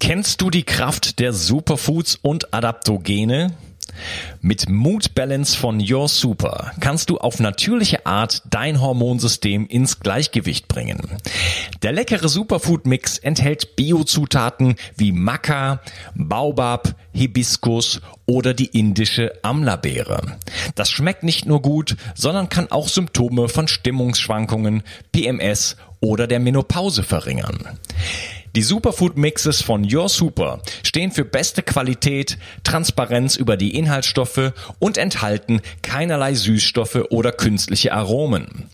Kennst du die Kraft der Superfoods und Adaptogene? Mit Mood Balance von Your Super kannst du auf natürliche Art dein Hormonsystem ins Gleichgewicht bringen. Der leckere Superfood Mix enthält Biozutaten wie Maca, Baobab, Hibiskus oder die indische Amla-Beere. Das schmeckt nicht nur gut, sondern kann auch Symptome von Stimmungsschwankungen, PMS oder der Menopause verringern. Die Superfood Mixes von Your Super stehen für beste Qualität, Transparenz über die Inhaltsstoffe und enthalten keinerlei Süßstoffe oder künstliche Aromen.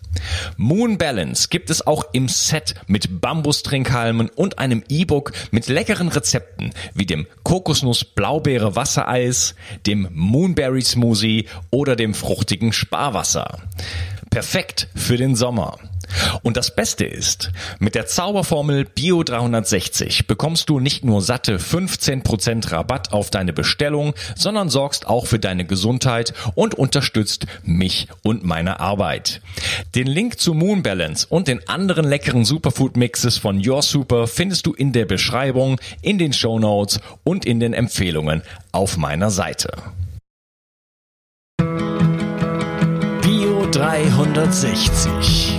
Moon Balance gibt es auch im Set mit Bambustrinkhalmen und einem E-Book mit leckeren Rezepten wie dem Kokosnuss Blaubeere Wassereis, dem Moonberry Smoothie oder dem fruchtigen Sparwasser. Perfekt für den Sommer. Und das Beste ist, mit der Zauberformel Bio 360 bekommst du nicht nur satte 15% Rabatt auf deine Bestellung, sondern sorgst auch für deine Gesundheit und unterstützt mich und meine Arbeit. Den Link zu Moon Balance und den anderen leckeren Superfood Mixes von Your Super findest du in der Beschreibung, in den Show Notes und in den Empfehlungen auf meiner Seite. Bio 360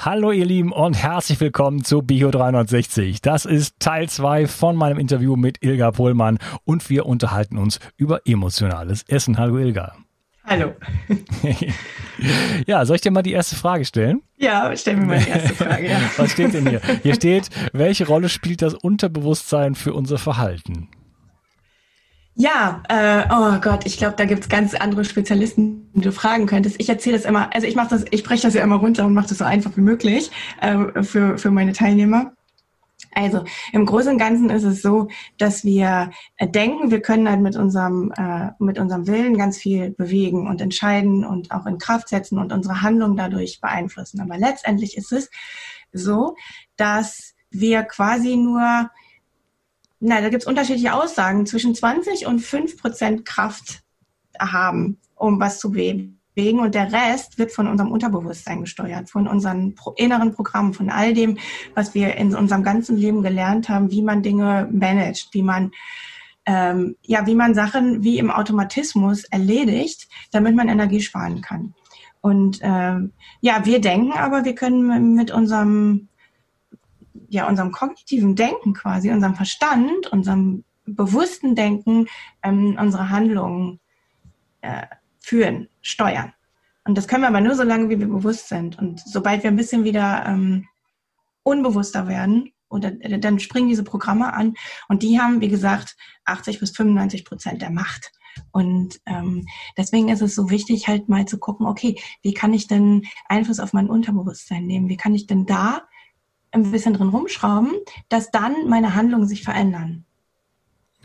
Hallo ihr Lieben und herzlich willkommen zu Bio 360. Das ist Teil 2 von meinem Interview mit Ilga Pohlmann und wir unterhalten uns über emotionales Essen. Hallo Ilga. Hallo. ja, soll ich dir mal die erste Frage stellen? Ja, stell mir mal die erste Frage. Ja. Was steht denn hier? Hier steht, welche Rolle spielt das Unterbewusstsein für unser Verhalten? Ja, äh, oh Gott, ich glaube, da gibt's ganz andere Spezialisten, die du fragen könntest. Ich erzähle das immer, also ich mache das, ich breche das ja immer runter und mache das so einfach wie möglich äh, für, für meine Teilnehmer. Also im Großen und Ganzen ist es so, dass wir äh, denken, wir können halt mit unserem, äh, mit unserem Willen ganz viel bewegen und entscheiden und auch in Kraft setzen und unsere Handlung dadurch beeinflussen. Aber letztendlich ist es so, dass wir quasi nur na, da gibt es unterschiedliche Aussagen, zwischen 20 und 5 Prozent Kraft haben, um was zu bewegen. Und der Rest wird von unserem Unterbewusstsein gesteuert, von unseren inneren Programmen, von all dem, was wir in unserem ganzen Leben gelernt haben, wie man Dinge managt, wie man ähm, ja, wie man Sachen wie im Automatismus erledigt, damit man Energie sparen kann. Und ähm, ja, wir denken aber, wir können mit unserem ja, unserem kognitiven Denken quasi, unserem Verstand, unserem bewussten Denken, ähm, unsere Handlungen äh, führen, steuern. Und das können wir aber nur so lange, wie wir bewusst sind. Und sobald wir ein bisschen wieder ähm, unbewusster werden, oder äh, dann springen diese Programme an und die haben, wie gesagt, 80 bis 95 Prozent der Macht. Und ähm, deswegen ist es so wichtig, halt mal zu gucken, okay, wie kann ich denn Einfluss auf mein Unterbewusstsein nehmen? Wie kann ich denn da ein bisschen drin rumschrauben, dass dann meine Handlungen sich verändern?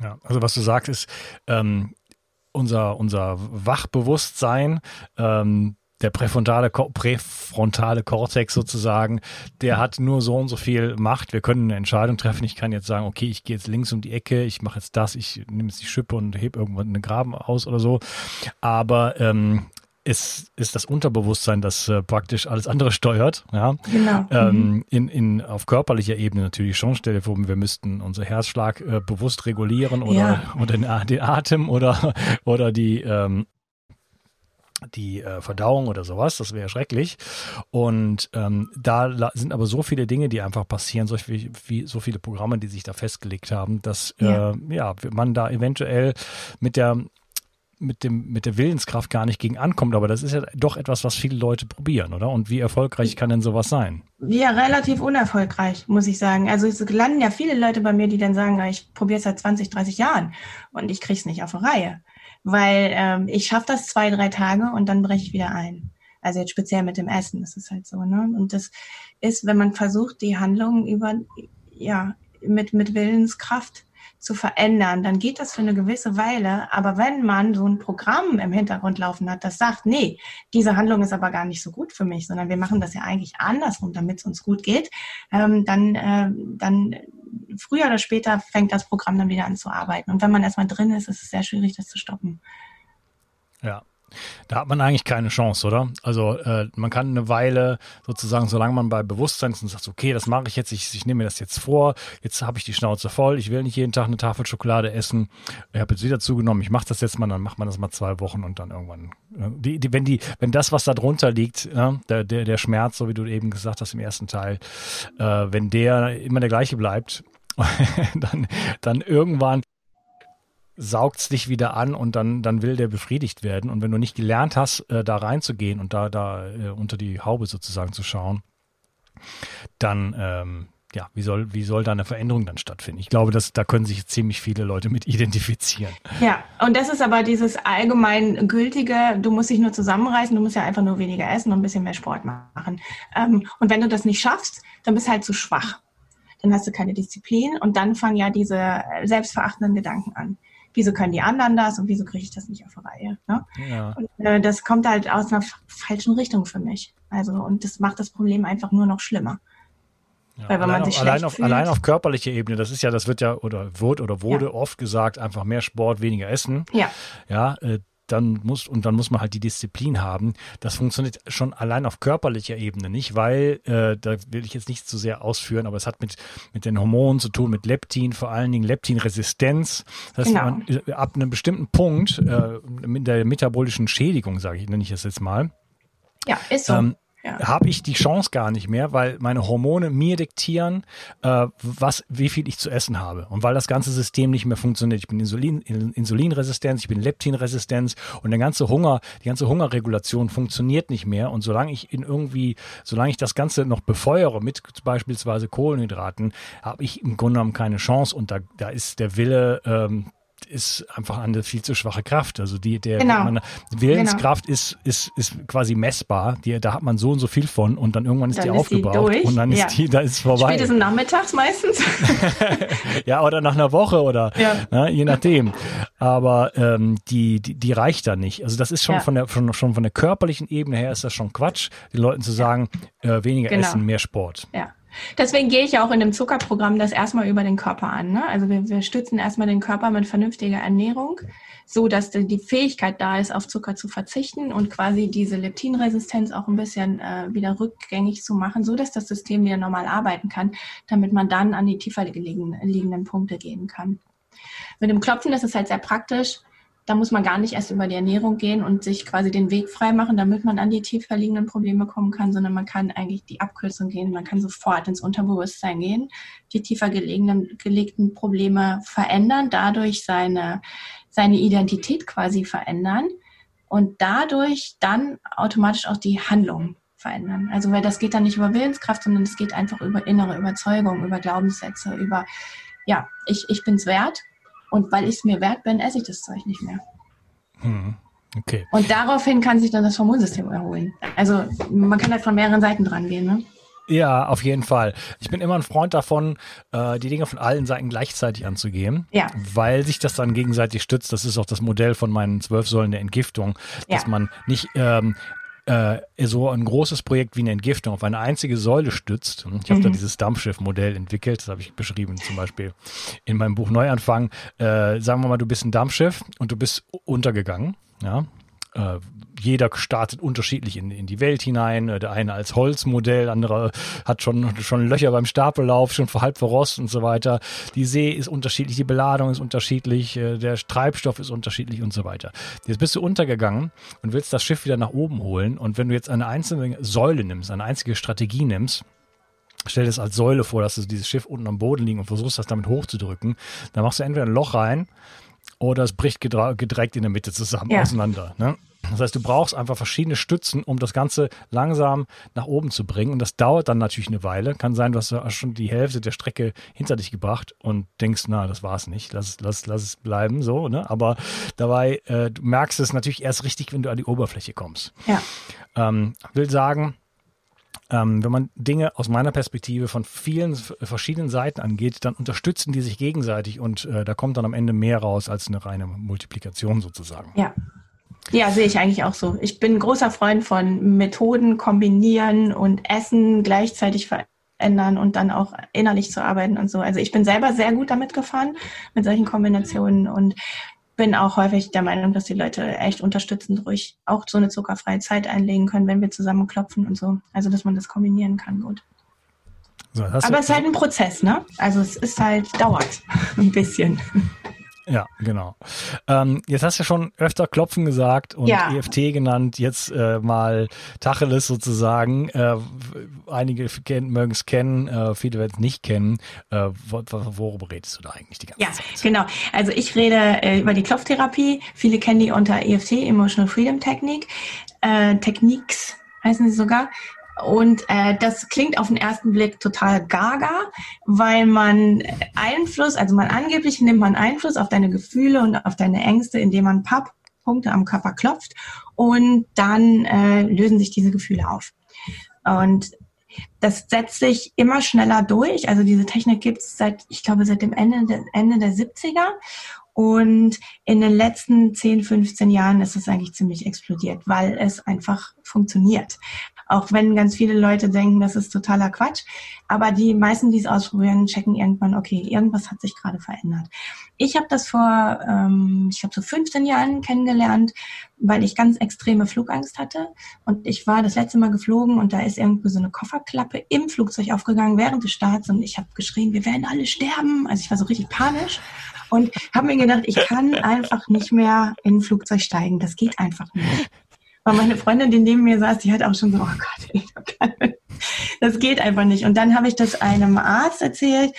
Ja, also was du sagst ist, ähm, unser, unser Wachbewusstsein, ähm, der präfrontale, präfrontale Kortex sozusagen, der hat nur so und so viel Macht. Wir können eine Entscheidung treffen. Ich kann jetzt sagen, okay, ich gehe jetzt links um die Ecke, ich mache jetzt das, ich nehme jetzt die Schippe und hebe irgendwann einen Graben aus oder so. Aber ähm, es ist das Unterbewusstsein, das äh, praktisch alles andere steuert. Ja? Genau. Ähm, mhm. in, in, auf körperlicher Ebene natürlich schon. Stell dir vor, wir müssten unser Herzschlag äh, bewusst regulieren oder, ja. oder den, den, Atem oder, oder die, ähm, die äh, Verdauung oder sowas, das wäre schrecklich. Und ähm, da sind aber so viele Dinge, die einfach passieren, so, wie, wie, so viele Programme, die sich da festgelegt haben, dass ja. Äh, ja man da eventuell mit der mit dem mit der Willenskraft gar nicht gegen ankommt, aber das ist ja doch etwas, was viele Leute probieren, oder? Und wie erfolgreich kann denn sowas sein? Ja, relativ unerfolgreich, muss ich sagen. Also es landen ja viele Leute bei mir, die dann sagen, ich probiere es seit 20, 30 Jahren und ich kriege es nicht auf eine Reihe weil ähm, ich schaffe das zwei, drei Tage und dann breche ich wieder ein. Also jetzt speziell mit dem Essen, das ist halt so, ne? Und das ist, wenn man versucht, die Handlungen über, ja, mit, mit Willenskraft zu verändern, dann geht das für eine gewisse Weile. Aber wenn man so ein Programm im Hintergrund laufen hat, das sagt, nee, diese Handlung ist aber gar nicht so gut für mich, sondern wir machen das ja eigentlich andersrum, damit es uns gut geht, ähm, dann, äh, dann früher oder später fängt das Programm dann wieder an zu arbeiten. Und wenn man erstmal drin ist, ist es sehr schwierig, das zu stoppen. Ja. Da hat man eigentlich keine Chance, oder? Also äh, man kann eine Weile sozusagen, solange man bei Bewusstsein ist und sagt, okay, das mache ich jetzt, ich, ich nehme mir das jetzt vor, jetzt habe ich die Schnauze voll, ich will nicht jeden Tag eine Tafel Schokolade essen, ich habe jetzt wieder zugenommen, ich mache das jetzt mal, dann macht man das mal zwei Wochen und dann irgendwann, äh, die, die, wenn die, wenn das, was da drunter liegt, äh, der, der, der Schmerz, so wie du eben gesagt hast im ersten Teil, äh, wenn der immer der gleiche bleibt, dann, dann irgendwann saugt es dich wieder an und dann, dann will der befriedigt werden. Und wenn du nicht gelernt hast, äh, da reinzugehen und da, da äh, unter die Haube sozusagen zu schauen, dann, ähm, ja, wie soll, wie soll da eine Veränderung dann stattfinden? Ich glaube, dass, da können sich ziemlich viele Leute mit identifizieren. Ja, und das ist aber dieses allgemein gültige, du musst dich nur zusammenreißen, du musst ja einfach nur weniger essen und ein bisschen mehr Sport machen. Ähm, und wenn du das nicht schaffst, dann bist du halt zu schwach. Dann hast du keine Disziplin und dann fangen ja diese äh, selbstverachtenden Gedanken an wieso können die anderen das und wieso kriege ich das nicht auf die Reihe? Ne? Ja. Und, äh, das kommt halt aus einer falschen Richtung für mich. Also, und das macht das Problem einfach nur noch schlimmer. Ja, Weil wenn allein man sich auf, allein, auf, allein auf körperlicher Ebene, das ist ja, das wird ja oder wird oder wurde ja. oft gesagt, einfach mehr Sport, weniger Essen. Ja. Ja, äh, dann muss und dann muss man halt die Disziplin haben. Das funktioniert schon allein auf körperlicher Ebene nicht, weil äh, da will ich jetzt nicht zu sehr ausführen, aber es hat mit mit den Hormonen zu tun, mit Leptin, vor allen Dingen Leptinresistenz. Das heißt, genau. man, äh, ab einem bestimmten Punkt äh, mit der metabolischen Schädigung, sage ich, nenne ich das jetzt mal. Ja, ist so. Ähm, ja. habe ich die Chance gar nicht mehr, weil meine Hormone mir diktieren, äh, was, wie viel ich zu essen habe. Und weil das ganze System nicht mehr funktioniert. Ich bin Insulin, Insulinresistenz, ich bin Leptinresistenz und der ganze Hunger, die ganze Hungerregulation funktioniert nicht mehr. Und solange ich in irgendwie, solange ich das Ganze noch befeuere mit beispielsweise Kohlenhydraten, habe ich im Grunde genommen keine Chance. Und da, da ist der Wille, ähm, ist einfach eine viel zu schwache Kraft. Also die, der genau. meine, Willenskraft genau. ist, ist, ist quasi messbar. Die, da hat man so und so viel von und dann irgendwann ist dann die ist aufgebraucht und dann ja. ist die, da ist es vorbei. Spätestens nachmittags meistens. ja, oder nach einer Woche oder ja. ne, je nachdem. Aber ähm, die, die, die reicht da nicht. Also das ist schon ja. von der schon, schon von der körperlichen Ebene her ist das schon Quatsch, den Leuten zu sagen, äh, weniger genau. essen, mehr Sport. Ja. Deswegen gehe ich ja auch in dem Zuckerprogramm das erstmal über den Körper an. Ne? Also wir, wir stützen erstmal den Körper mit vernünftiger Ernährung, so dass die Fähigkeit da ist, auf Zucker zu verzichten und quasi diese Leptinresistenz auch ein bisschen äh, wieder rückgängig zu machen, so dass das System wieder normal arbeiten kann, damit man dann an die tiefer liegenden Punkte gehen kann. Mit dem Klopfen ist es halt sehr praktisch da muss man gar nicht erst über die Ernährung gehen und sich quasi den Weg freimachen, damit man an die tiefer liegenden Probleme kommen kann, sondern man kann eigentlich die Abkürzung gehen, man kann sofort ins Unterbewusstsein gehen, die tiefer gelegenen, gelegten Probleme verändern, dadurch seine, seine Identität quasi verändern und dadurch dann automatisch auch die Handlung verändern. Also weil das geht dann nicht über Willenskraft, sondern es geht einfach über innere Überzeugung, über Glaubenssätze, über ja, ich, ich bin es wert und weil ich es mir wert bin, esse ich das Zeug nicht mehr. Hm. Okay. Und daraufhin kann sich dann das Hormonsystem erholen. Also man kann halt von mehreren Seiten dran gehen, ne? Ja, auf jeden Fall. Ich bin immer ein Freund davon, äh, die Dinge von allen Seiten gleichzeitig anzugehen, ja. weil sich das dann gegenseitig stützt. Das ist auch das Modell von meinen zwölf Säulen der Entgiftung, dass ja. man nicht ähm, äh, so ein großes Projekt wie eine Entgiftung auf eine einzige Säule stützt. Ich habe mhm. da dieses Dampfschiff-Modell entwickelt, das habe ich beschrieben zum Beispiel in meinem Buch Neuanfang. Äh, sagen wir mal, du bist ein Dampfschiff und du bist untergegangen. Ja, äh, jeder startet unterschiedlich in, in die Welt hinein. Äh, der eine als Holzmodell, andere hat schon, schon Löcher beim Stapellauf, schon halb verrost und so weiter. Die See ist unterschiedlich, die Beladung ist unterschiedlich, äh, der Treibstoff ist unterschiedlich und so weiter. Jetzt bist du untergegangen und willst das Schiff wieder nach oben holen. Und wenn du jetzt eine einzelne Säule nimmst, eine einzige Strategie nimmst, stell dir das als Säule vor, dass du dieses Schiff unten am Boden liegt und versuchst, das damit hochzudrücken, dann machst du entweder ein Loch rein oder es bricht gedreckt in der Mitte zusammen ja. auseinander. Ne? Das heißt, du brauchst einfach verschiedene Stützen, um das Ganze langsam nach oben zu bringen. Und das dauert dann natürlich eine Weile. Kann sein, du hast schon die Hälfte der Strecke hinter dich gebracht und denkst, na, das war's nicht. Lass, lass, lass es bleiben, so, ne? Aber dabei, äh, du merkst es natürlich erst richtig, wenn du an die Oberfläche kommst. Ja. Ähm, will sagen, ähm, wenn man Dinge aus meiner Perspektive von vielen verschiedenen Seiten angeht, dann unterstützen die sich gegenseitig und äh, da kommt dann am Ende mehr raus als eine reine Multiplikation sozusagen. Ja. Ja, sehe ich eigentlich auch so. Ich bin großer Freund von Methoden kombinieren und Essen gleichzeitig verändern und dann auch innerlich zu arbeiten und so. Also ich bin selber sehr gut damit gefahren, mit solchen Kombinationen und bin auch häufig der Meinung, dass die Leute echt unterstützend ruhig auch so eine zuckerfreie Zeit einlegen können, wenn wir zusammen klopfen und so. Also, dass man das kombinieren kann, gut. So, Aber es ist halt ein Prozess, ne? Also, es ist halt, dauert ein bisschen. Ja, genau. Ähm, jetzt hast du ja schon öfter Klopfen gesagt und ja. EFT genannt, jetzt äh, mal Tacheles sozusagen. Äh, einige mögen es kennen, äh, viele werden es nicht kennen. Äh, worüber redest du da eigentlich die ganze ja, Zeit? Ja, genau. Also ich rede äh, über die Klopftherapie. Viele kennen die unter EFT, Emotional Freedom Technique. Äh, Techniques heißen sie sogar. Und äh, das klingt auf den ersten Blick total gaga, weil man Einfluss, also man angeblich nimmt man Einfluss auf deine Gefühle und auf deine Ängste, indem man ein paar Punkte am Körper klopft und dann äh, lösen sich diese Gefühle auf. Und das setzt sich immer schneller durch. Also diese Technik gibt es seit, ich glaube, seit dem Ende der, Ende der 70er. Und in den letzten 10, 15 Jahren ist es eigentlich ziemlich explodiert, weil es einfach funktioniert. Auch wenn ganz viele Leute denken, das ist totaler Quatsch. Aber die meisten, die es ausprobieren, checken irgendwann, okay, irgendwas hat sich gerade verändert. Ich habe das vor, ähm, ich glaube, so 15 Jahren kennengelernt, weil ich ganz extreme Flugangst hatte. Und ich war das letzte Mal geflogen und da ist irgendwie so eine Kofferklappe im Flugzeug aufgegangen während des Starts und ich habe geschrien, wir werden alle sterben. Also ich war so richtig panisch und habe mir gedacht, ich kann einfach nicht mehr in ein Flugzeug steigen. Das geht einfach nicht. Weil meine Freundin, die neben mir saß, die hat auch schon so, oh Gott, das geht einfach nicht. Und dann habe ich das einem Arzt erzählt,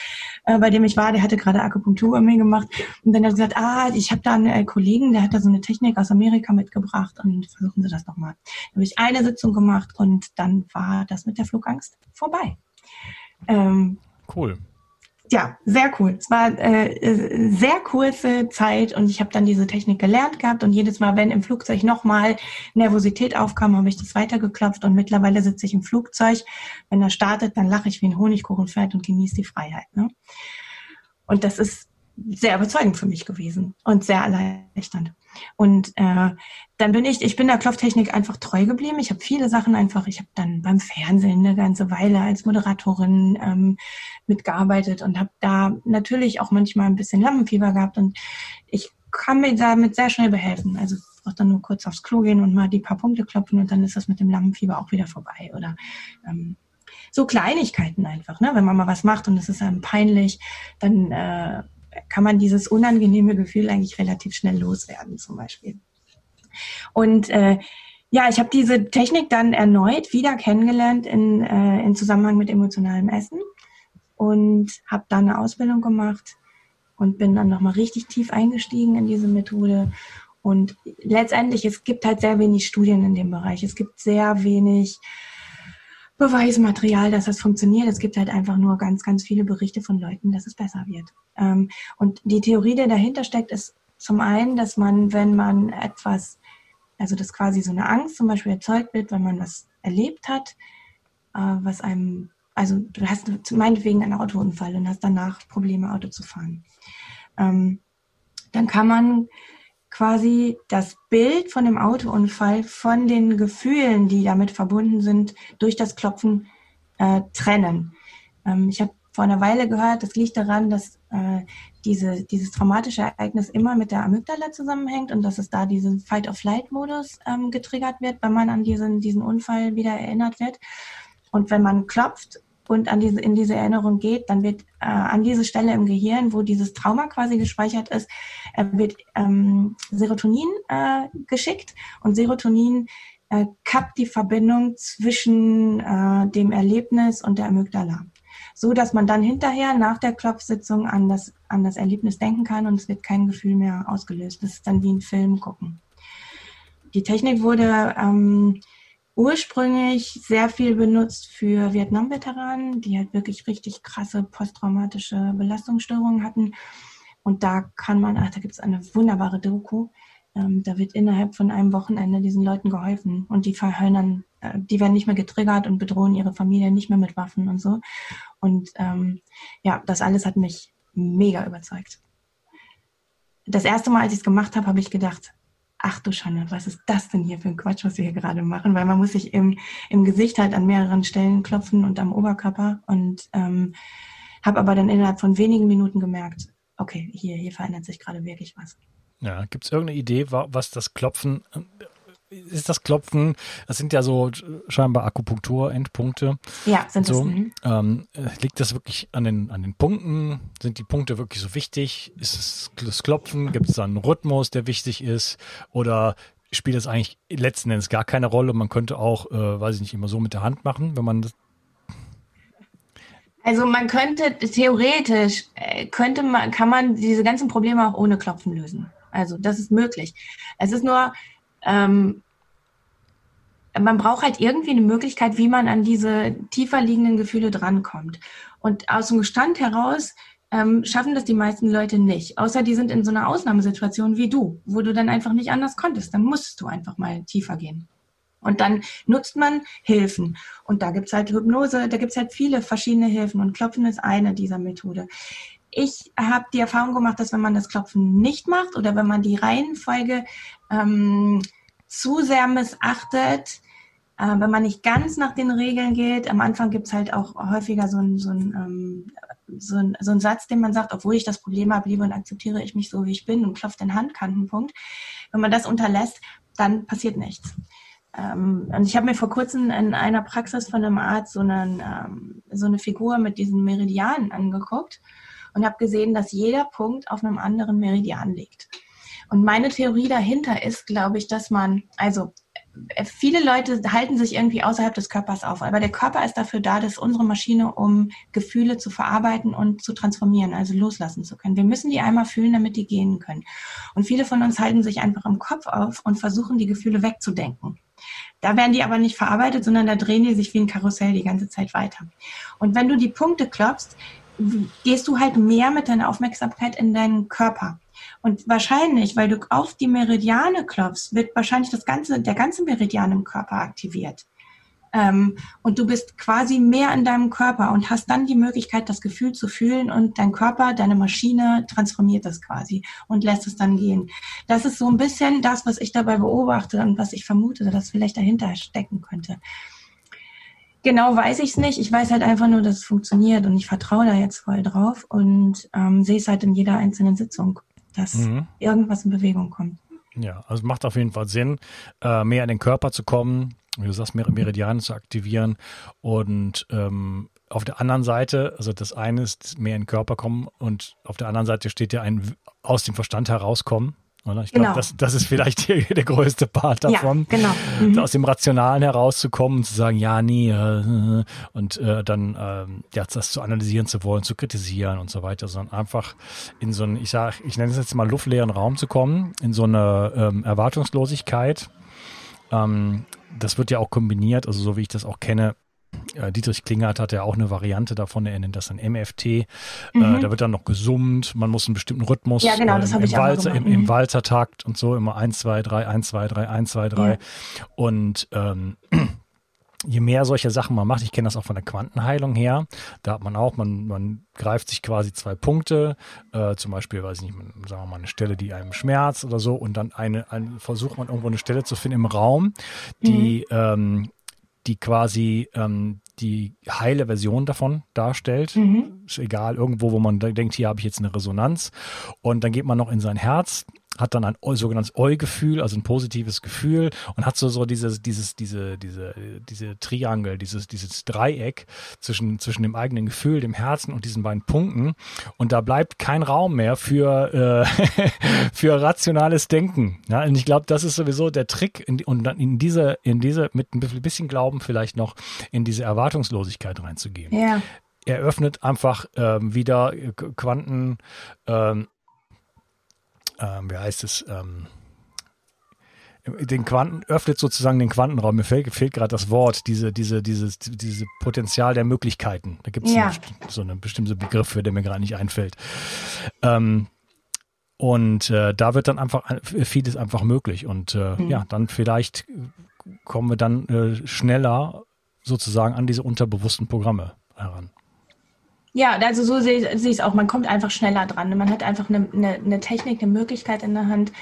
äh, bei dem ich war, der hatte gerade Akupunktur bei mir gemacht. Und dann hat er gesagt, ah, ich habe da einen äh, Kollegen, der hat da so eine Technik aus Amerika mitgebracht und versuchen Sie das doch mal. Da habe ich eine Sitzung gemacht und dann war das mit der Flugangst vorbei. Ähm, cool ja, sehr cool. Es war äh, sehr kurze Zeit und ich habe dann diese Technik gelernt gehabt und jedes Mal, wenn im Flugzeug nochmal Nervosität aufkam, habe ich das weitergeklopft und mittlerweile sitze ich im Flugzeug. Wenn er startet, dann lache ich wie ein Honigkuchenpferd und genieße die Freiheit. Ne? Und das ist sehr überzeugend für mich gewesen und sehr erleichternd. Und äh, dann bin ich, ich bin der Klopftechnik einfach treu geblieben. Ich habe viele Sachen einfach, ich habe dann beim Fernsehen eine ganze Weile als Moderatorin ähm, mitgearbeitet und habe da natürlich auch manchmal ein bisschen Lampenfieber gehabt und ich kann mir damit sehr schnell behelfen. Also ich brauche dann nur kurz aufs Klo gehen und mal die paar Punkte klopfen und dann ist das mit dem Lampenfieber auch wieder vorbei. Oder ähm, so Kleinigkeiten einfach, ne? Wenn man mal was macht und es ist einem peinlich, dann äh, kann man dieses unangenehme Gefühl eigentlich relativ schnell loswerden zum Beispiel. Und äh, ja, ich habe diese Technik dann erneut wieder kennengelernt in, äh, in Zusammenhang mit emotionalem Essen und habe dann eine Ausbildung gemacht und bin dann nochmal richtig tief eingestiegen in diese Methode Und letztendlich, es gibt halt sehr wenig Studien in dem Bereich. Es gibt sehr wenig Beweismaterial, dass das funktioniert. Es gibt halt einfach nur ganz, ganz viele Berichte von Leuten, dass es besser wird. Ähm, und die Theorie, die dahinter steckt, ist zum einen, dass man, wenn man etwas, also dass quasi so eine Angst zum Beispiel erzeugt wird, wenn man was erlebt hat, äh, was einem, also du hast meinetwegen einen Autounfall und hast danach Probleme, Auto zu fahren. Ähm, dann kann man quasi das Bild von dem Autounfall von den Gefühlen, die damit verbunden sind, durch das Klopfen äh, trennen. Ähm, ich habe vor einer Weile gehört, das liegt daran, dass äh, diese, dieses traumatische Ereignis immer mit der Amygdala zusammenhängt und dass es da diesen Fight-of-Flight-Modus ähm, getriggert wird, wenn man an diesen, diesen Unfall wieder erinnert wird. Und wenn man klopft und an diese, in diese Erinnerung geht, dann wird äh, an diese Stelle im Gehirn, wo dieses Trauma quasi gespeichert ist, äh, wird ähm, Serotonin äh, geschickt und Serotonin äh, kappt die Verbindung zwischen äh, dem Erlebnis und der Amygdala. So dass man dann hinterher nach der Klopfsitzung an das, an das Erlebnis denken kann und es wird kein Gefühl mehr ausgelöst. Das ist dann wie ein Film gucken. Die Technik wurde ähm, ursprünglich sehr viel benutzt für Vietnam-Veteranen, die halt wirklich richtig krasse posttraumatische Belastungsstörungen hatten. Und da kann man, ach, da gibt es eine wunderbare Doku. Ähm, da wird innerhalb von einem Wochenende diesen Leuten geholfen und die verhöhnen, äh, die werden nicht mehr getriggert und bedrohen ihre Familie nicht mehr mit Waffen und so. Und ähm, ja, das alles hat mich mega überzeugt. Das erste Mal, als ich es gemacht habe, habe ich gedacht, ach du Schande, was ist das denn hier für ein Quatsch, was wir hier gerade machen? Weil man muss sich im, im Gesicht halt an mehreren Stellen klopfen und am Oberkörper und ähm, habe aber dann innerhalb von wenigen Minuten gemerkt, okay, hier, hier verändert sich gerade wirklich was. Ja, gibt es irgendeine Idee, was das Klopfen ist das Klopfen, das sind ja so scheinbar Akupunktur-Endpunkte. Ja, sind so. es. Mhm. Ähm, liegt das wirklich an den, an den Punkten? Sind die Punkte wirklich so wichtig? Ist es das Klopfen? Gibt es da einen Rhythmus, der wichtig ist? Oder spielt das eigentlich letzten Endes gar keine Rolle? Man könnte auch, äh, weiß ich nicht, immer so mit der Hand machen, wenn man das also man könnte theoretisch äh, könnte man kann man diese ganzen Probleme auch ohne Klopfen lösen. Also das ist möglich. Es ist nur ähm, man braucht halt irgendwie eine Möglichkeit, wie man an diese tiefer liegenden Gefühle drankommt. Und aus dem Gestand heraus ähm, schaffen das die meisten Leute nicht. Außer die sind in so einer Ausnahmesituation wie du, wo du dann einfach nicht anders konntest. Dann musstest du einfach mal tiefer gehen. Und dann nutzt man Hilfen. Und da gibt's halt Hypnose, da gibt's halt viele verschiedene Hilfen. Und Klopfen ist eine dieser Methode. Ich habe die Erfahrung gemacht, dass wenn man das Klopfen nicht macht oder wenn man die Reihenfolge ähm, zu sehr missachtet, äh, wenn man nicht ganz nach den Regeln geht, am Anfang gibt es halt auch häufiger so einen so ähm, so so ein Satz, den man sagt, obwohl ich das Problem habe, liebe und akzeptiere ich mich so, wie ich bin und klopft den Handkantenpunkt. Wenn man das unterlässt, dann passiert nichts. Ähm, und ich habe mir vor kurzem in einer Praxis von einem Arzt so, einen, ähm, so eine Figur mit diesen Meridianen angeguckt und habe gesehen, dass jeder Punkt auf einem anderen Meridian liegt. Und meine Theorie dahinter ist, glaube ich, dass man, also viele Leute halten sich irgendwie außerhalb des Körpers auf, aber der Körper ist dafür da, das ist unsere Maschine, um Gefühle zu verarbeiten und zu transformieren, also loslassen zu können. Wir müssen die einmal fühlen, damit die gehen können. Und viele von uns halten sich einfach im Kopf auf und versuchen, die Gefühle wegzudenken. Da werden die aber nicht verarbeitet, sondern da drehen die sich wie ein Karussell die ganze Zeit weiter. Und wenn du die Punkte klopfst, gehst du halt mehr mit deiner Aufmerksamkeit in deinen Körper. Und wahrscheinlich, weil du auf die Meridiane klopfst, wird wahrscheinlich das ganze, der ganze Meridian im Körper aktiviert. Ähm, und du bist quasi mehr in deinem Körper und hast dann die Möglichkeit, das Gefühl zu fühlen und dein Körper, deine Maschine transformiert das quasi und lässt es dann gehen. Das ist so ein bisschen das, was ich dabei beobachte und was ich vermute, dass vielleicht dahinter stecken könnte. Genau weiß ich es nicht. Ich weiß halt einfach nur, dass es funktioniert und ich vertraue da jetzt voll drauf und ähm, sehe es halt in jeder einzelnen Sitzung dass mhm. irgendwas in Bewegung kommt. Ja, also macht auf jeden Fall Sinn, äh, mehr in den Körper zu kommen, wie du sagst, mehrere Meridiane zu aktivieren und ähm, auf der anderen Seite, also das eine ist mehr in den Körper kommen und auf der anderen Seite steht ja ein aus dem Verstand herauskommen. Oder? Ich glaube, genau. das, das ist vielleicht der, der größte Part davon, ja, genau. Mhm. aus dem Rationalen herauszukommen und zu sagen, ja, nee, äh, und äh, dann äh, ja, das zu analysieren zu wollen, zu kritisieren und so weiter, sondern einfach in so einen, ich sag, ich nenne es jetzt mal luftleeren Raum zu kommen, in so eine ähm, Erwartungslosigkeit. Ähm, das wird ja auch kombiniert, also so wie ich das auch kenne, Dietrich Klingert hat ja auch eine Variante davon, er nennt das dann MFT. Äh, mhm. Äh, da wird dann noch gesummt, man muss einen bestimmten Rhythmus ja, genau, das äh, im, ich Walzer, im, im mhm. Walzertakt und so immer 1, 2, 3, 1, 2, 3, 1, 2, 3. Ja. Und ähm, je mehr solche Sachen man macht, ich kenne das auch von der Quantenheilung her, da hat man auch, man, man greift sich quasi zwei Punkte, äh, zum Beispiel, weiß ich nicht, sagen wir mal eine Stelle, die einem schmerzt oder so, und dann eine, eine versucht man irgendwo eine Stelle zu finden im Raum, die mhm. ähm, die quasi ähm, die heile Version davon darstellt. Mhm. Ist egal, irgendwo, wo man denkt, hier habe ich jetzt eine Resonanz. Und dann geht man noch in sein Herz hat dann ein sogenanntes Eu-Gefühl, also ein positives Gefühl und hat so, so dieses, dieses, diese, diese, diese Triangel, dieses, dieses Dreieck zwischen, zwischen dem eigenen Gefühl, dem Herzen und diesen beiden Punkten. Und da bleibt kein Raum mehr für, äh, für rationales Denken. Ja, und ich glaube, das ist sowieso der Trick in, und dann in diese, in diese, mit ein bisschen Glauben vielleicht noch in diese Erwartungslosigkeit reinzugehen. Ja eröffnet einfach ähm, wieder Quanten, ähm, ähm, wie heißt es, ähm, den Quanten, öffnet sozusagen den Quantenraum. Mir fehlt, fehlt gerade das Wort, diese, diese, dieses, diese Potenzial der Möglichkeiten. Da gibt es ja. so einen bestimmten Begriff für, der mir gerade nicht einfällt. Ähm, und äh, da wird dann einfach vieles einfach möglich. Und äh, mhm. ja, dann vielleicht kommen wir dann äh, schneller sozusagen an diese unterbewussten Programme heran. Ja, also so sehe ich es auch. Man kommt einfach schneller dran. Man hat einfach eine, eine, eine Technik, eine Möglichkeit in der Hand,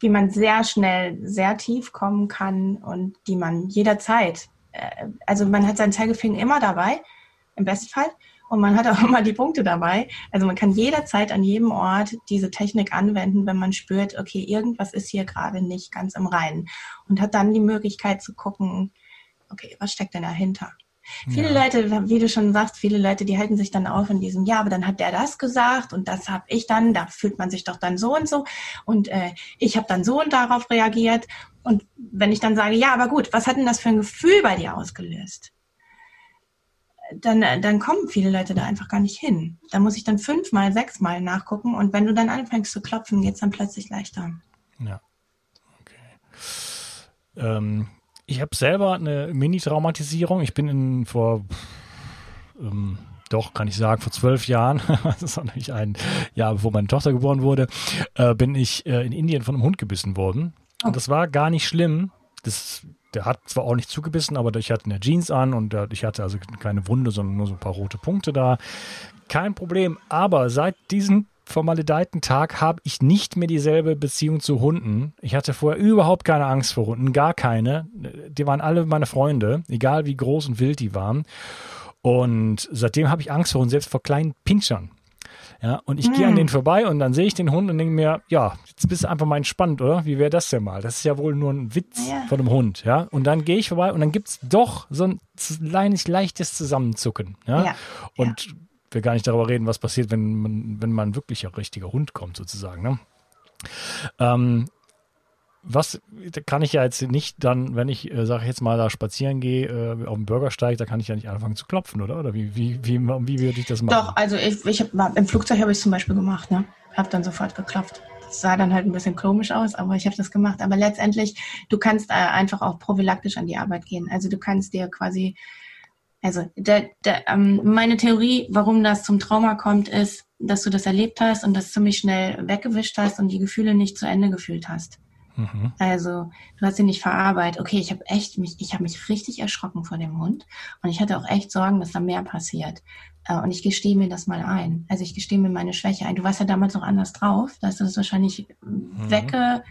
wie man sehr schnell, sehr tief kommen kann und die man jederzeit, äh, also man hat seinen Zeigefinger immer dabei, im besten Fall, und man hat auch immer die Punkte dabei. Also man kann jederzeit an jedem Ort diese Technik anwenden, wenn man spürt, okay, irgendwas ist hier gerade nicht ganz im Reinen und hat dann die Möglichkeit zu gucken, okay, was steckt denn dahinter? Viele ja. Leute, wie du schon sagst, viele Leute, die halten sich dann auf in diesem, ja, aber dann hat der das gesagt und das habe ich dann, da fühlt man sich doch dann so und so und äh, ich habe dann so und darauf reagiert. Und wenn ich dann sage, ja, aber gut, was hat denn das für ein Gefühl bei dir ausgelöst? Dann, äh, dann kommen viele Leute da einfach gar nicht hin. Da muss ich dann fünfmal, sechsmal nachgucken und wenn du dann anfängst zu klopfen, geht es dann plötzlich leichter. Ja. Okay. Ähm, ich habe selber eine Mini-Traumatisierung. Ich bin in, vor, ähm, doch, kann ich sagen, vor zwölf Jahren, das ist natürlich ein Jahr bevor meine Tochter geboren wurde, äh, bin ich äh, in Indien von einem Hund gebissen worden. Und oh. das war gar nicht schlimm. Das, der hat zwar auch nicht zugebissen, aber ich hatte eine Jeans an und äh, ich hatte also keine Wunde, sondern nur so ein paar rote Punkte da. Kein Problem. Aber seit diesem vermaledeiten Tag habe ich nicht mehr dieselbe Beziehung zu Hunden. Ich hatte vorher überhaupt keine Angst vor Hunden, gar keine. Die waren alle meine Freunde, egal wie groß und wild die waren. Und seitdem habe ich Angst vor Hunden, selbst vor kleinen Pinschern. Ja, und ich hm. gehe an denen vorbei und dann sehe ich den Hund und denke mir, ja, jetzt bist du einfach mal entspannt, oder? Wie wäre das denn mal? Das ist ja wohl nur ein Witz ja. von einem Hund, ja. Und dann gehe ich vorbei und dann gibt es doch so ein kleines, leichtes Zusammenzucken. Ja. ja. Und will gar nicht darüber reden, was passiert, wenn man, wenn man wirklich ein richtiger Hund kommt, sozusagen. Ne? Ähm, was kann ich ja jetzt nicht dann, wenn ich, äh, sage ich jetzt mal, da spazieren gehe äh, auf dem Bürgersteig, da kann ich ja nicht anfangen zu klopfen, oder? Oder wie, wie, wie, wie würde ich das machen? Doch, also ich, ich hab, im Flugzeug habe ich es zum Beispiel gemacht, ne? Habe dann sofort geklopft. Das sah dann halt ein bisschen komisch aus, aber ich habe das gemacht. Aber letztendlich, du kannst äh, einfach auch prophylaktisch an die Arbeit gehen. Also du kannst dir quasi also der, der, ähm, meine Theorie, warum das zum Trauma kommt, ist, dass du das erlebt hast und das ziemlich schnell weggewischt hast und die Gefühle nicht zu Ende gefühlt hast. Mhm. Also du hast sie nicht verarbeitet. Okay, ich habe echt mich, ich habe mich richtig erschrocken vor dem Hund und ich hatte auch echt Sorgen, dass da mehr passiert. Äh, und ich gestehe mir das mal ein. Also ich gestehe mir meine Schwäche ein. Du warst ja damals noch anders drauf. Da hast du das wahrscheinlich mhm. wegge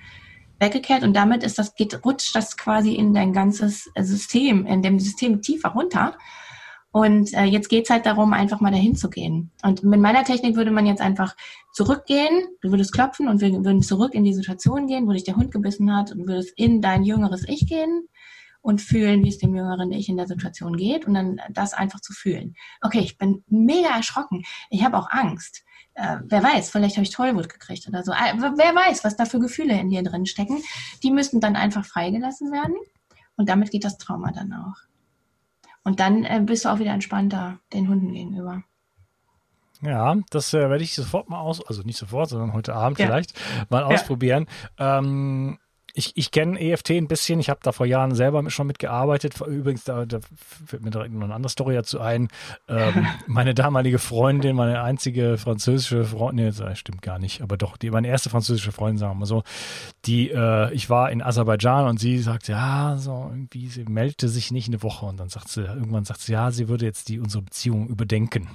weggekehrt und damit ist das geht rutscht das quasi in dein ganzes System, in dem System tiefer runter und äh, jetzt geht's halt darum, einfach mal dahin zu gehen. Und mit meiner Technik würde man jetzt einfach zurückgehen, du würdest klopfen und wir würden zurück in die Situation gehen, wo dich der Hund gebissen hat und würdest in dein jüngeres Ich gehen und fühlen, wie es dem jüngeren Ich in der Situation geht und dann das einfach zu fühlen. Okay, ich bin mega erschrocken. Ich habe auch Angst. Äh, wer weiß, vielleicht habe ich Tollwut gekriegt oder so. Äh, wer weiß, was da für Gefühle in dir drin stecken. Die müssen dann einfach freigelassen werden und damit geht das Trauma dann auch. Und dann äh, bist du auch wieder entspannter den Hunden gegenüber. Ja, das äh, werde ich sofort mal aus, also nicht sofort, sondern heute Abend ja. vielleicht mal ausprobieren. Ja. Ähm, ich, ich kenne EFT ein bisschen, ich habe da vor Jahren selber schon mitgearbeitet. Übrigens, da, da fällt mir direkt noch eine andere Story dazu ein. Ähm, meine damalige Freundin, meine einzige französische Freundin, nee, das stimmt gar nicht, aber doch, die, meine erste französische Freundin, sagen wir mal so, die, äh, ich war in Aserbaidschan und sie sagte, ja, so irgendwie, sie meldete sich nicht eine Woche und dann sagt sie, irgendwann sagt sie, ja, sie würde jetzt die unsere Beziehung überdenken.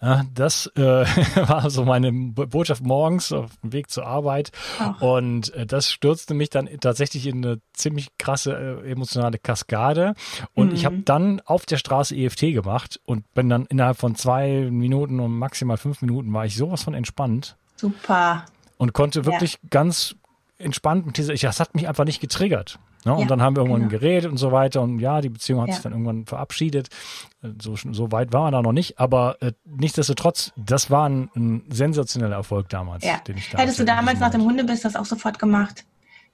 Ja, das äh, war so meine Botschaft morgens auf dem Weg zur Arbeit. Ach. Und äh, das stürzte mich dann tatsächlich in eine ziemlich krasse äh, emotionale Kaskade. Und mhm. ich habe dann auf der Straße EFT gemacht und bin dann innerhalb von zwei Minuten und maximal fünf Minuten war ich sowas von entspannt. Super. Und konnte wirklich ja. ganz entspannt mit dieser, ich, das hat mich einfach nicht getriggert. Ne? Und ja, dann haben wir irgendwann genau. geredet und so weiter. Und ja, die Beziehung hat ja. sich dann irgendwann verabschiedet. So, so weit war man da noch nicht. Aber äh, nichtsdestotrotz, das war ein, ein, sensationeller Erfolg damals, ja. den ich da Hättest du damals nach dem Hundebiss das auch sofort gemacht?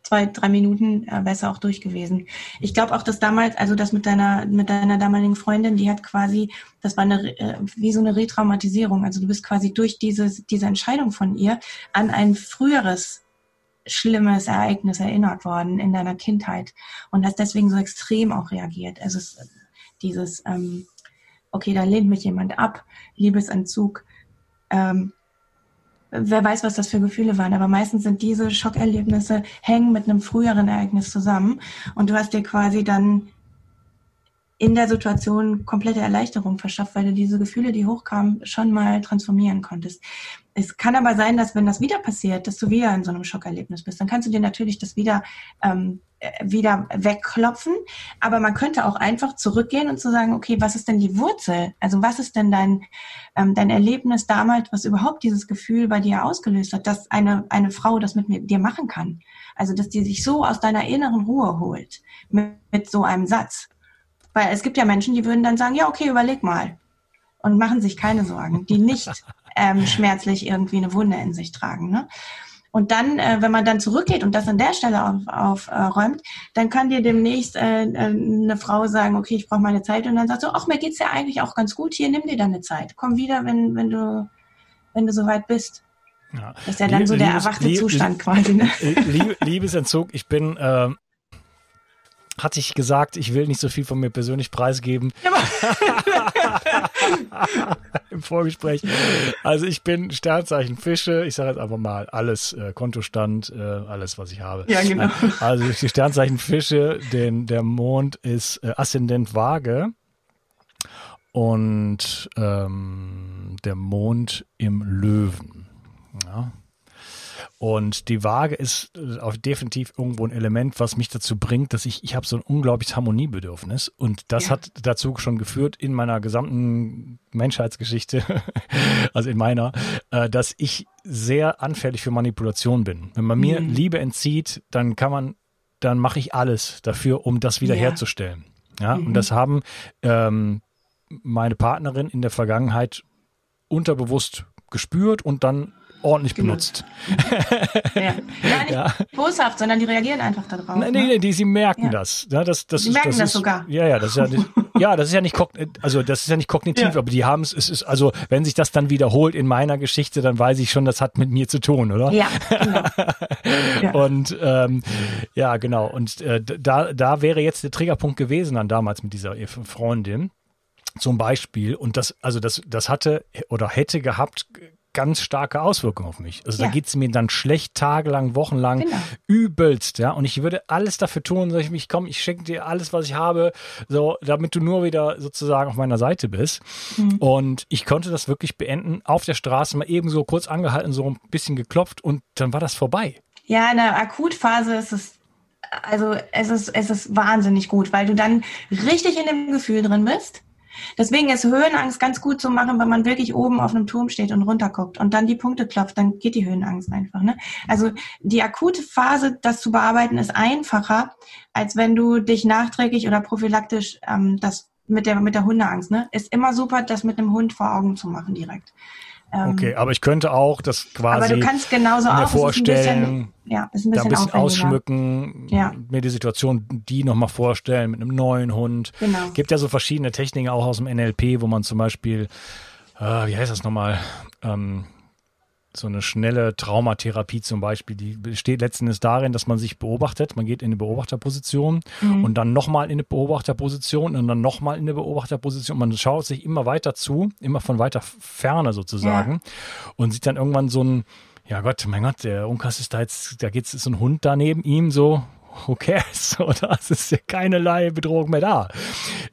Zwei, drei Minuten äh, wäre es auch durch gewesen. Ich glaube auch, dass damals, also das mit deiner, mit deiner damaligen Freundin, die hat quasi, das war eine, äh, wie so eine Retraumatisierung. Also du bist quasi durch dieses, diese Entscheidung von ihr an ein früheres schlimmes Ereignis erinnert worden in deiner Kindheit und hast deswegen so extrem auch reagiert. Also es ist dieses, ähm, okay, da lehnt mich jemand ab, Liebesentzug. Ähm, wer weiß, was das für Gefühle waren, aber meistens sind diese Schockerlebnisse hängen mit einem früheren Ereignis zusammen und du hast dir quasi dann in der Situation komplette Erleichterung verschafft, weil du diese Gefühle, die hochkamen, schon mal transformieren konntest. Es kann aber sein, dass wenn das wieder passiert, dass du wieder in so einem Schockerlebnis bist, dann kannst du dir natürlich das wieder ähm, äh, wieder wegklopfen. Aber man könnte auch einfach zurückgehen und zu sagen, okay, was ist denn die Wurzel? Also was ist denn dein ähm, dein Erlebnis damals, was überhaupt dieses Gefühl bei dir ausgelöst hat, dass eine eine Frau das mit mir, dir machen kann? Also dass die sich so aus deiner inneren Ruhe holt mit, mit so einem Satz. Weil es gibt ja Menschen, die würden dann sagen, ja okay, überleg mal und machen sich keine Sorgen, die nicht ähm, schmerzlich irgendwie eine Wunde in sich tragen. Ne? Und dann, äh, wenn man dann zurückgeht und das an der Stelle aufräumt, auf, äh, dann kann dir demnächst äh, äh, eine Frau sagen, okay, ich brauche meine Zeit. Und dann sagt so, ach, mir geht's ja eigentlich auch ganz gut. Hier, nimm dir deine Zeit. Komm wieder, wenn, wenn du, wenn du soweit bist. Ja. Das ist ja dann Lieb, so der Liebes, erwachte Lieb, Zustand quasi. Ne? Lieb, Liebesentzug, ich bin äh, hatte ich gesagt, ich will nicht so viel von mir persönlich preisgeben. Im Vorgespräch. Also ich bin Sternzeichen Fische. Ich sage jetzt einfach mal alles, äh, Kontostand, äh, alles, was ich habe. Ja, genau. Also die Sternzeichen Fische, denn der Mond ist äh, Aszendent Waage und ähm, der Mond im Löwen. Ja. Und die Waage ist äh, auch definitiv irgendwo ein Element, was mich dazu bringt, dass ich, ich habe so ein unglaubliches Harmoniebedürfnis. Und das ja. hat dazu schon geführt in meiner gesamten Menschheitsgeschichte, also in meiner, äh, dass ich sehr anfällig für Manipulation bin. Wenn man mir mhm. Liebe entzieht, dann kann man, dann mache ich alles dafür, um das wiederherzustellen. Ja, ja? Mhm. und das haben ähm, meine Partnerin in der Vergangenheit unterbewusst gespürt und dann ordentlich genau. benutzt. Ja. ja, nicht ja. boshaft, sondern die reagieren einfach darauf. Nee, nee, ne? die, sie merken ja. das. Ja, das, das die ist, merken das, das ist, sogar. Ja, ja, das ist ja nicht, ja, das ist ja nicht, also das ist ja nicht kognitiv, aber die haben es, es ist, also wenn sich das dann wiederholt in meiner Geschichte, dann weiß ich schon, das hat mit mir zu tun, oder? Ja, genau. Und ähm, ja, genau. Und äh, da, da wäre jetzt der Triggerpunkt gewesen dann damals mit dieser Freundin zum Beispiel. Und das, also das, das hatte oder hätte gehabt ganz starke Auswirkungen auf mich. Also ja. da geht es mir dann schlecht, tagelang, wochenlang, genau. übelst, ja. Und ich würde alles dafür tun, dass ich mich, komm, ich schenke dir alles, was ich habe, so, damit du nur wieder sozusagen auf meiner Seite bist. Mhm. Und ich konnte das wirklich beenden, auf der Straße mal eben so kurz angehalten, so ein bisschen geklopft und dann war das vorbei. Ja, in der Akutphase ist es also es ist, es ist wahnsinnig gut, weil du dann richtig in dem Gefühl drin bist Deswegen ist Höhenangst ganz gut zu machen, wenn man wirklich oben auf einem Turm steht und runterguckt und dann die Punkte klopft, dann geht die Höhenangst einfach. Ne? Also die akute Phase, das zu bearbeiten, ist einfacher, als wenn du dich nachträglich oder prophylaktisch ähm, das mit der mit der Hundeangst. Ne? Ist immer super, das mit einem Hund vor Augen zu machen direkt. Ähm, okay, aber ich könnte auch das quasi aber du kannst genauso mir auch, vorstellen, bisschen, ja, ist ein da bisschen, ein bisschen ausschmücken, Ja. mir die Situation, die nochmal vorstellen mit einem neuen Hund. Genau. Gibt ja so verschiedene Techniken auch aus dem NLP, wo man zum Beispiel, äh, wie heißt das nochmal, ähm, so eine schnelle Traumatherapie zum Beispiel, die besteht letzten Endes darin, dass man sich beobachtet, man geht in eine Beobachterposition Mhm. und dann nochmal in eine Beobachterposition und dann nochmal in eine Beobachterposition. Man schaut sich immer weiter zu, immer von weiter Ferne sozusagen und sieht dann irgendwann so ein, ja Gott, mein Gott, der Unkas ist da jetzt, da geht's, ist so ein Hund da neben ihm, so, who cares? Oder es ist ja keinerlei Bedrohung mehr da.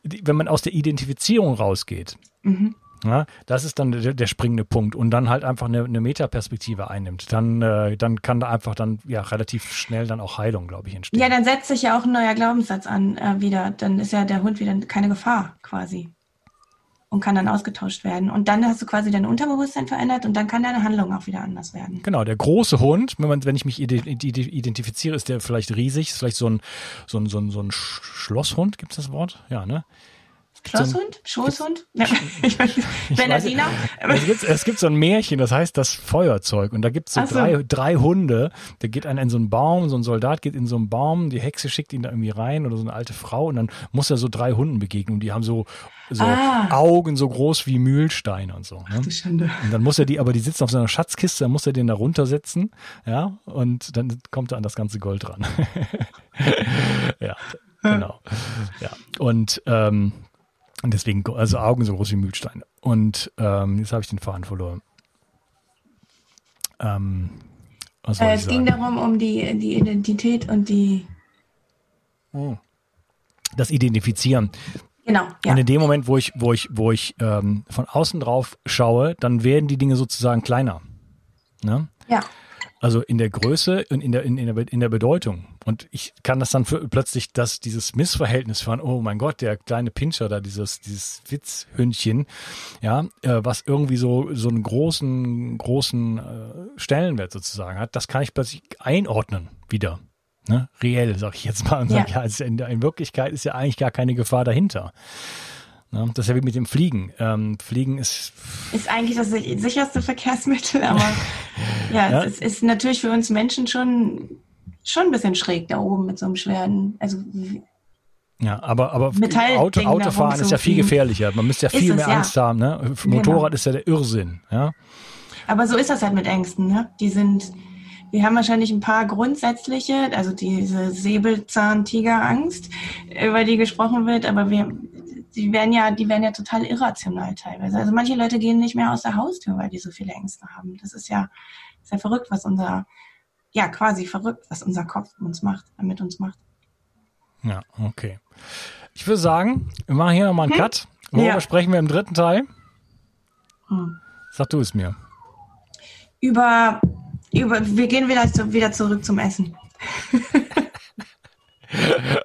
Wenn man aus der Identifizierung rausgeht, Mhm. Ja, das ist dann der, der springende Punkt und dann halt einfach eine, eine Metaperspektive einnimmt. Dann, äh, dann kann da einfach dann ja relativ schnell dann auch Heilung, glaube ich, entstehen. Ja, dann setzt sich ja auch ein neuer Glaubenssatz an äh, wieder. Dann ist ja der Hund wieder keine Gefahr quasi und kann dann ausgetauscht werden. Und dann hast du quasi dein Unterbewusstsein verändert und dann kann deine Handlung auch wieder anders werden. Genau, der große Hund, wenn, man, wenn ich mich ide- ide- identifiziere, ist der vielleicht riesig, ist vielleicht so ein, so ein, so ein, so ein Sch- Schlosshund, gibt es das Wort? Ja, ne? So Schlosshund? Schoßhund? Weiß nicht. Bernardiner? Es gibt, es gibt so ein Märchen, das heißt das Feuerzeug. Und da gibt es so, Ach so. drei, drei Hunde. Da geht einer in so einen Baum, so ein Soldat geht in so einen Baum, die Hexe schickt ihn da irgendwie rein oder so eine alte Frau und dann muss er so drei Hunden begegnen. Und die haben so, so Ah. Augen so groß wie Mühlsteine und so. Ne? Du Schande. Und dann muss er die, aber die sitzen auf seiner Schatzkiste, dann muss er den da runtersetzen, ja, und dann kommt er an das ganze Gold ran. ja, genau. Ja. Und ähm, und deswegen, also Augen so groß wie Mühlsteine. Und ähm, jetzt habe ich den Faden verloren. Ähm, was Äh, soll es ich ging darum, um die, die Identität und die. Das Identifizieren. Genau, ja. Und in dem Moment, wo ich, wo ich, wo ich ähm, von außen drauf schaue, dann werden die Dinge sozusagen kleiner. Ne? Ja. Also in der Größe und in der, in, in, der, in der Bedeutung. Und ich kann das dann für, plötzlich, dass dieses Missverhältnis von, oh mein Gott, der kleine Pinscher da, dieses, dieses Witzhündchen, ja, äh, was irgendwie so, so einen großen, großen äh, Stellenwert sozusagen hat, das kann ich plötzlich einordnen wieder. Ne? Reell, sag ich jetzt mal. Und sag, Ja. ist ja in, in Wirklichkeit ist ja eigentlich gar keine Gefahr dahinter. Ne? Das ist ja wie mit dem Fliegen. Ähm, Fliegen ist Ist eigentlich das sich- sicherste Verkehrsmittel, aber ja, Ja. es ist natürlich für uns Menschen schon, schon ein bisschen schräg da oben mit so einem schweren, also Ja, aber, aber Auto, Autofahren ist ja viel gefährlicher. Man müsste ja viel es, mehr ja. Angst haben. Ne? Motorrad ist ja der Irrsinn. Ja? Aber so ist das halt mit Ängsten. Ne? Die sind, wir haben wahrscheinlich ein paar grundsätzliche, also diese Säbelzahn-Tigerangst, über die gesprochen wird, aber wir, die werden ja, die werden ja total irrational teilweise. Also manche Leute gehen nicht mehr aus der Haustür, weil die so viele Ängste haben. Das ist ja, ist ja verrückt, was unser, ja quasi verrückt, was unser Kopf uns macht, mit uns macht. ja, okay. Ich würde sagen, wir machen hier nochmal einen Cut. Worüber Ja. sprechen wir im dritten Teil? Hm. Sag du es mir. Über, über, wir gehen wieder, zu, wieder zurück zum Essen.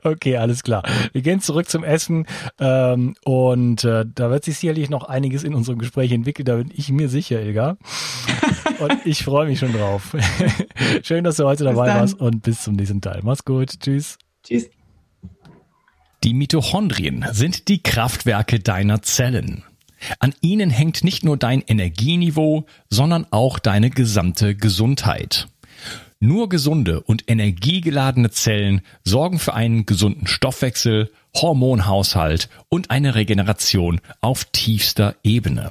Okay, alles klar. Wir gehen zurück zum Essen ähm, und äh, da wird sich sicherlich noch einiges in unserem Gespräch entwickeln, da bin ich mir sicher, Ilga. Und ich freue mich schon drauf. Schön, dass du heute dabei dann. warst und bis zum nächsten Teil. Mach's gut. Tschüss. Tschüss. Die Mitochondrien sind die Kraftwerke deiner Zellen. An ihnen hängt nicht nur dein Energieniveau, sondern auch deine gesamte Gesundheit. Nur gesunde und energiegeladene Zellen sorgen für einen gesunden Stoffwechsel, Hormonhaushalt und eine Regeneration auf tiefster Ebene.